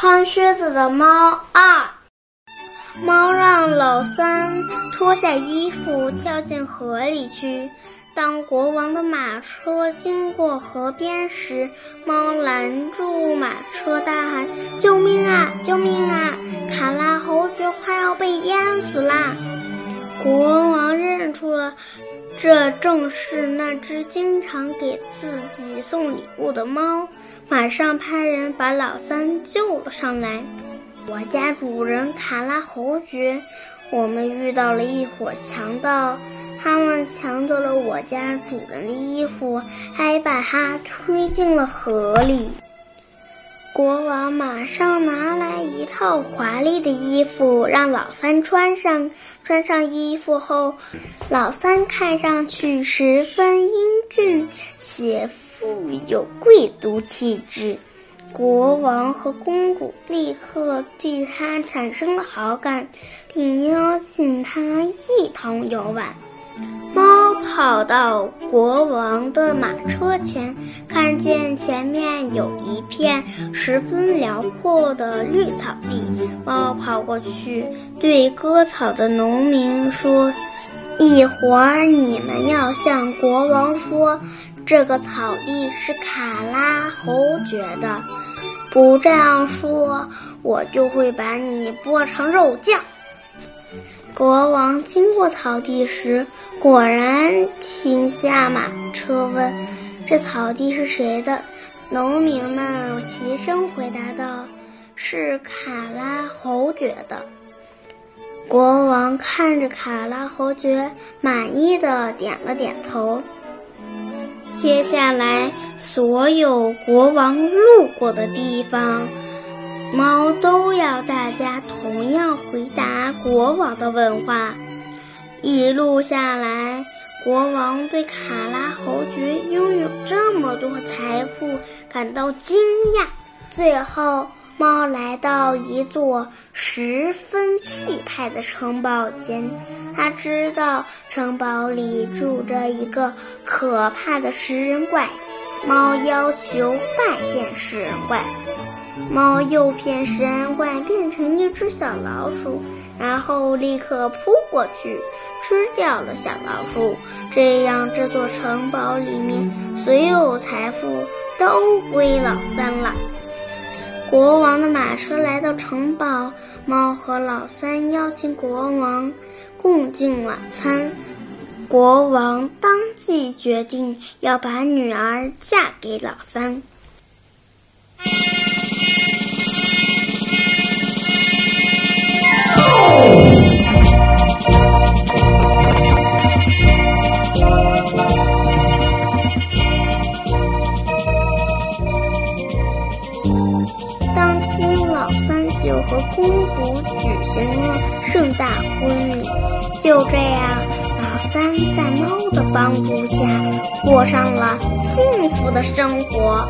穿靴子的猫二。猫让老三脱下衣服跳进河里去。当国王的马车经过河边时，猫拦住马车，大喊：“救命啊！救命啊！卡拉侯爵快要被淹死啦！”国王认出了，这正是那只经常给自己送礼物的猫，马上派人把老三救了上来。我家主人卡拉侯爵，我们遇到了一伙强盗。他们抢走了我家主人的衣服，还把他推进了河里。国王马上拿来一套华丽的衣服，让老三穿上。穿上衣服后，老三看上去十分英俊且富有贵族气质。国王和公主立刻对他产生了好感，并邀请他一同游玩。猫跑到国王的马车前，看见前面有一片十分辽阔的绿草地。猫跑过去，对割草的农民说：“一会儿你们要向国王说，这个草地是卡拉侯爵的。不这样说，我就会把你剥成肉酱。”国王经过草地时，果然停下马车，问：“这草地是谁的？”农民们齐声回答道：“是卡拉侯爵的。”国王看着卡拉侯爵，满意的点了点头。接下来，所有国王路过的地方。猫都要大家同样回答国王的问话。一路下来，国王对卡拉侯爵拥有这么多财富感到惊讶。最后，猫来到一座十分气派的城堡前，他知道城堡里住着一个可怕的食人怪。猫要求拜见食人怪。猫诱骗食人怪变成一只小老鼠，然后立刻扑过去吃掉了小老鼠。这样，这座城堡里面所有财富都归老三了。国王的马车来到城堡，猫和老三邀请国王共进晚餐。国王当即决定要把女儿嫁给老三。和公主举行了盛大婚礼。就这样，老三在猫的帮助下过上了幸福的生活。